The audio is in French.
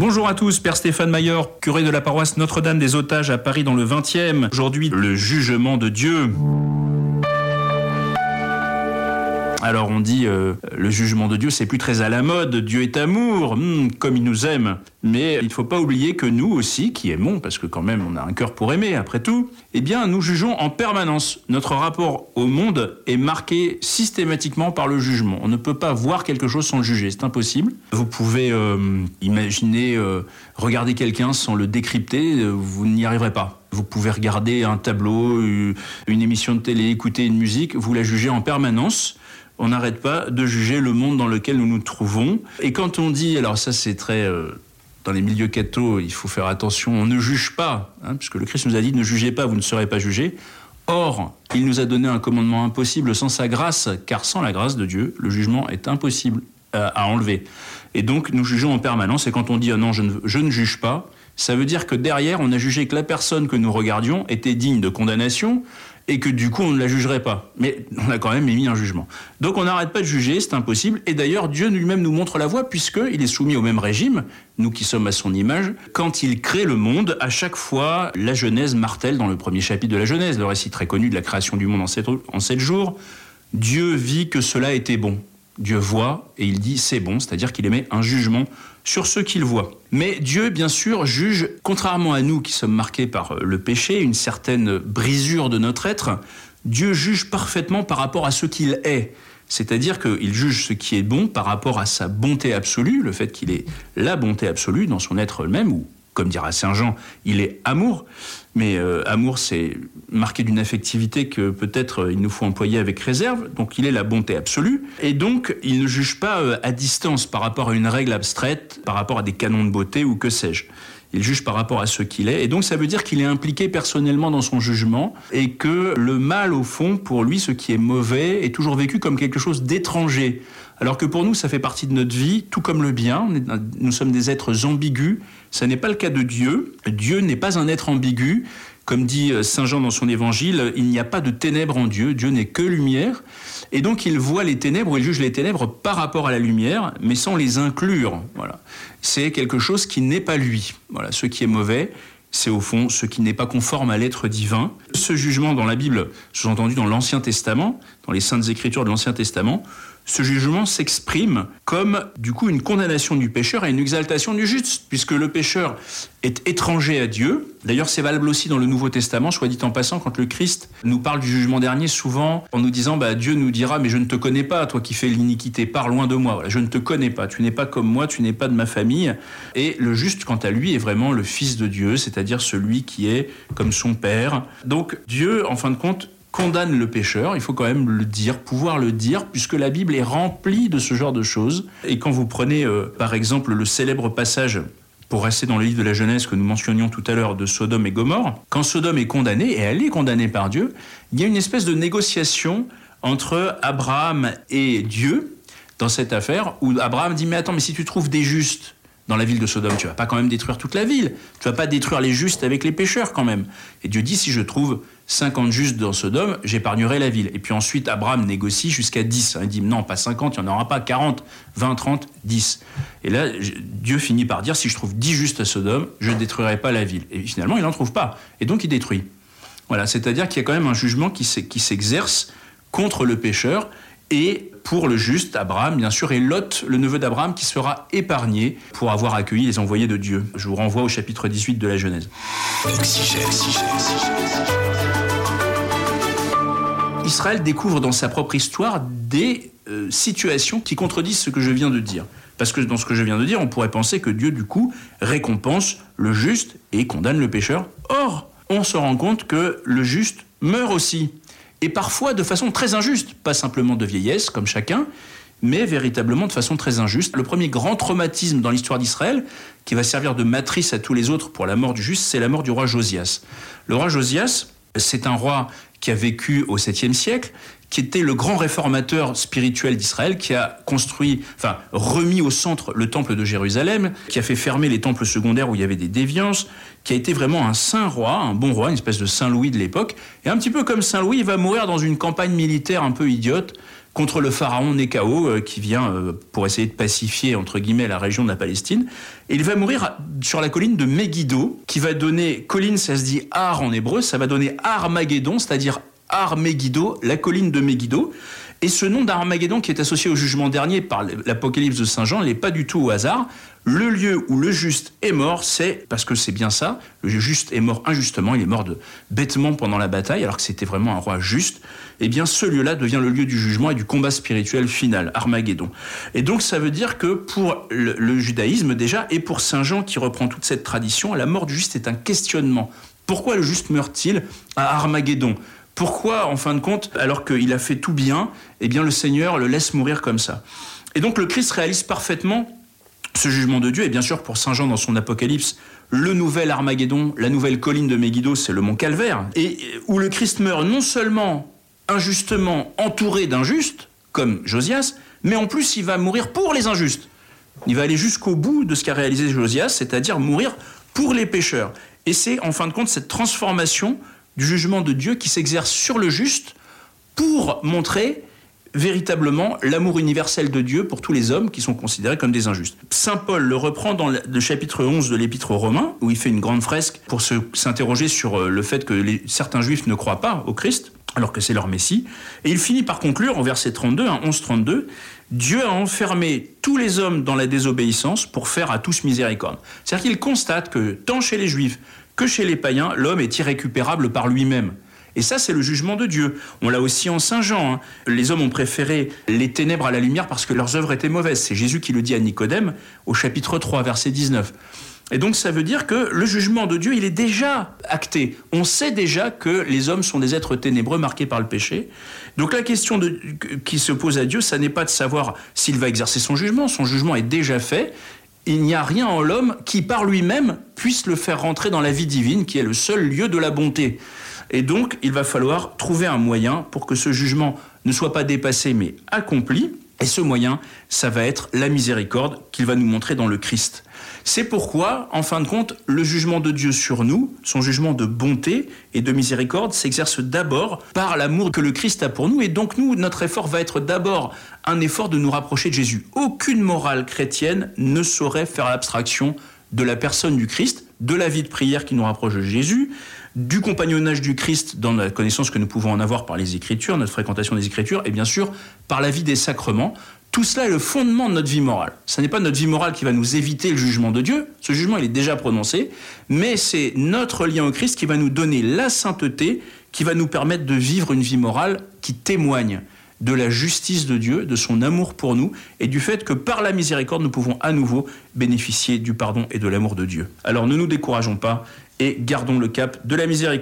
Bonjour à tous, Père Stéphane Maillard, curé de la paroisse Notre-Dame des Otages à Paris dans le 20e. Aujourd'hui, le jugement de Dieu. Alors on dit euh, le jugement de Dieu c'est plus très à la mode, Dieu est amour, hmm, comme il nous aime. Mais il ne faut pas oublier que nous aussi, qui aimons, parce que quand même on a un cœur pour aimer après tout, eh bien nous jugeons en permanence. Notre rapport au monde est marqué systématiquement par le jugement. On ne peut pas voir quelque chose sans le juger, c'est impossible. Vous pouvez euh, imaginer euh, regarder quelqu'un sans le décrypter, vous n'y arriverez pas. Vous pouvez regarder un tableau, une émission de télé, écouter une musique, vous la jugez en permanence on n'arrête pas de juger le monde dans lequel nous nous trouvons. Et quand on dit, alors ça c'est très... Euh, dans les milieux cathos, il faut faire attention, on ne juge pas, hein, puisque le Christ nous a dit ne jugez pas, vous ne serez pas jugés. Or, il nous a donné un commandement impossible sans sa grâce, car sans la grâce de Dieu, le jugement est impossible euh, à, enlever. Et donc, nous jugeons en permanence, et quand on dit oh non, je ne juge pas, ça veut dire que derrière, on a jugé que la personne que nous regardions était digne de condamnation, et que du coup on ne la jugerait pas. Mais on a quand même émis un jugement. Donc on n'arrête pas de juger, c'est impossible. Et d'ailleurs Dieu lui-même nous montre la voie puisqu'il est soumis au même régime, nous qui sommes à son image. Quand il crée le monde, à chaque fois la Genèse martèle dans le premier chapitre de la Genèse, le récit très connu de la création du monde en sept, en sept jours, Dieu vit que cela était bon. Dieu voit et il dit c'est bon, c'est-à-dire qu'il émet un jugement sur ce qu'il voit. Mais Dieu, bien sûr, juge, contrairement à nous qui sommes marqués par le péché, une certaine brisure de notre être, Dieu juge parfaitement par rapport à ce qu'il est. C'est-à-dire qu'il juge ce qui est bon par rapport à sa bonté absolue, le fait qu'il est la bonté absolue dans son être même, comme dira Saint Jean, il est amour. Mais euh, amour, c'est marqué d'une affectivité que peut-être euh, il nous faut employer avec réserve. Donc il est la bonté absolue. Et donc il ne juge pas euh, à distance par rapport à une règle abstraite, par rapport à des canons de beauté ou que sais-je. Il juge par rapport à ce qu'il est. Et donc ça veut dire qu'il est impliqué personnellement dans son jugement et que le mal, au fond, pour lui, ce qui est mauvais, est toujours vécu comme quelque chose d'étranger. Alors que pour nous, ça fait partie de notre vie, tout comme le bien. Nous sommes des êtres ambigus. Ce n'est pas le cas de Dieu. Dieu n'est pas un être ambigu. Comme dit euh, Saint Jean dans son évangile, il n'y a pas de ténèbres en Dieu. Dieu n'est que lumière. Et donc il voit les ténèbres, il juge les ténèbres par rapport à la lumière, mais sans les inclure. Voilà. C'est quelque chose qui n'est pas lui. Voilà. Ce qui est mauvais, c'est au fond ce qui n'est pas conforme à l'être divin. Ce jugement dans la Bible, sous-entendu dans l'Ancien Testament, dans les saintes écritures de l'Ancien Testament, ce jugement s'exprime comme du coup une condamnation du pécheur et une exaltation du juste, puisque le pécheur est étranger à Dieu. D'ailleurs, c'est valable aussi dans le Nouveau Testament, soit dit en passant, quand le Christ nous parle du jugement dernier, souvent en nous disant, bah, Dieu nous dira, mais je ne te connais pas, toi qui fais l'iniquité, pars loin de moi, je ne te connais pas, tu n'es pas comme moi, tu n'es pas de ma famille. Et le juste, quant à lui, est vraiment le Fils de Dieu, c'est-à-dire celui qui est comme son Père. Donc Dieu, en fin de compte, condamne le pécheur, il faut quand même le dire, pouvoir le dire, puisque la Bible est remplie de ce genre de choses. Et quand vous prenez euh, par exemple le célèbre passage pour rester dans le livre de la Genèse que nous mentionnions tout à l'heure de Sodome et Gomorre, quand Sodome est condamnée, et elle est condamnée par Dieu, il y a une espèce de négociation entre Abraham et Dieu dans cette affaire, où Abraham dit, mais attends, mais si tu trouves des justes, dans la ville de Sodome. Tu vas pas quand même détruire toute la ville. Tu vas pas détruire les justes avec les pécheurs quand même. Et Dieu dit, si je trouve 50 justes dans Sodome, j'épargnerai la ville. Et puis ensuite, Abraham négocie jusqu'à 10. Il dit, non, pas 50, il n'y en aura pas 40, 20, 30, 10. Et là, Dieu finit par dire, si je trouve 10 justes à Sodome, je ne détruirai pas la ville. Et finalement, il n'en trouve pas. Et donc, il détruit. Voilà, c'est-à-dire qu'il y a quand même un jugement qui s'exerce contre le pécheur et pour le juste, Abraham, bien sûr, et Lot, le neveu d'Abraham, qui sera épargné pour avoir accueilli les envoyés de Dieu. Je vous renvoie au chapitre 18 de la Genèse. Israël découvre dans sa propre histoire des euh, situations qui contredisent ce que je viens de dire. Parce que dans ce que je viens de dire, on pourrait penser que Dieu, du coup, récompense le juste et condamne le pécheur. Or, on se rend compte que le juste meurt aussi et parfois de façon très injuste, pas simplement de vieillesse comme chacun, mais véritablement de façon très injuste. Le premier grand traumatisme dans l'histoire d'Israël, qui va servir de matrice à tous les autres pour la mort du juste, c'est la mort du roi Josias. Le roi Josias, c'est un roi qui a vécu au 7e siècle, qui était le grand réformateur spirituel d'Israël, qui a construit, enfin, remis au centre le temple de Jérusalem, qui a fait fermer les temples secondaires où il y avait des déviances, qui a été vraiment un saint roi, un bon roi, une espèce de Saint Louis de l'époque. Et un petit peu comme Saint Louis, il va mourir dans une campagne militaire un peu idiote, contre le pharaon Néchao euh, qui vient euh, pour essayer de pacifier entre guillemets la région de la Palestine. Et il va mourir sur la colline de Megiddo, qui va donner colline, ça se dit Ar en hébreu, ça va donner Armageddon, c'est-à-dire Ar Megiddo, la colline de Megiddo. Et ce nom d'Armageddon qui est associé au jugement dernier par l'Apocalypse de Saint Jean, n'est pas du tout au hasard. Le lieu où le juste est mort, c'est parce que c'est bien ça. Le juste est mort injustement, il est mort de bêtement pendant la bataille, alors que c'était vraiment un roi juste. Eh bien, ce lieu-là devient le lieu du jugement et du combat spirituel final, Armageddon. Et donc, ça veut dire que pour le, le judaïsme déjà et pour Saint Jean qui reprend toute cette tradition, la mort du juste est un questionnement. Pourquoi le juste meurt-il à Armageddon? Pourquoi, en fin de compte, alors qu'il a fait tout bien, eh bien le Seigneur le laisse mourir comme ça Et donc le Christ réalise parfaitement ce jugement de Dieu, et bien sûr pour Saint Jean dans son Apocalypse, le nouvel Armageddon, la nouvelle colline de Megiddo, c'est le mont Calvaire, et où le Christ meurt non seulement injustement entouré d'injustes, comme Josias, mais en plus il va mourir pour les injustes. Il va aller jusqu'au bout de ce qu'a réalisé Josias, c'est-à-dire mourir pour les pécheurs. Et c'est en fin de compte cette transformation du jugement de Dieu qui s'exerce sur le juste pour montrer véritablement l'amour universel de Dieu pour tous les hommes qui sont considérés comme des injustes. Saint Paul le reprend dans le chapitre 11 de l'Épître aux Romains, où il fait une grande fresque pour s'interroger sur euh, le fait que certains juifs ne croient pas au Christ, alors que c'est leur Messie. Et il finit par conclure en verset 32, 11-32, Dieu a enfermé tous les hommes dans la désobéissance pour faire à tous miséricorde. C'est-à-dire qu'il constate que tant chez les juifs que chez les païens, l'homme est irrécupérable par lui-même. Et ça, c'est le jugement de Dieu. On l'a aussi en Saint Jean. Hein. Les hommes ont préféré les ténèbres à la lumière parce que leurs œuvres étaient mauvaises. C'est Jésus qui le dit à Nicodème au chapitre 3, verset 19. Et donc ça veut dire que le jugement de Dieu, il est déjà acté. On sait déjà que les hommes sont des êtres ténébreux marqués par le péché. Donc la question qui se pose à Dieu, ça n'est pas de savoir s'il va exercer son jugement. Son jugement est déjà fait il n'y a rien en l'homme qui, par lui-même, puisse le faire rentrer dans la vie divine, qui est le seul lieu de la bonté. Et donc, il va falloir trouver un moyen pour que ce jugement ne soit pas dépassé, mais accompli. Et ce moyen, ça va être la miséricorde qu'il va nous montrer dans le Christ. C'est pourquoi, en fin de compte, le jugement de Dieu sur nous, son jugement de bonté et de miséricorde, s'exerce d'abord par l'amour que le Christ a pour nous. Et donc, nous, notre effort va être d'abord un effort de nous rapprocher de Jésus. Aucune morale chrétienne ne saurait faire l'abstraction de la personne du Christ, de la vie de prière qui nous rapproche de Jésus, du compagnonnage du Christ dans la connaissance que nous pouvons en avoir par les Écritures, notre fréquentation des Écritures, et bien sûr par la vie des sacrements, tout cela est le fondement de notre vie morale. Ce n'est pas notre vie morale qui va nous éviter le jugement de Dieu, ce jugement il est déjà prononcé, mais c'est notre lien au Christ qui va nous donner la sainteté, qui va nous permettre de vivre une vie morale qui témoigne de la justice de Dieu, de son amour pour nous, et du fait que par la miséricorde, nous pouvons à nouveau bénéficier du pardon et de l'amour de Dieu. Alors ne nous décourageons pas et gardons le cap de la miséricorde.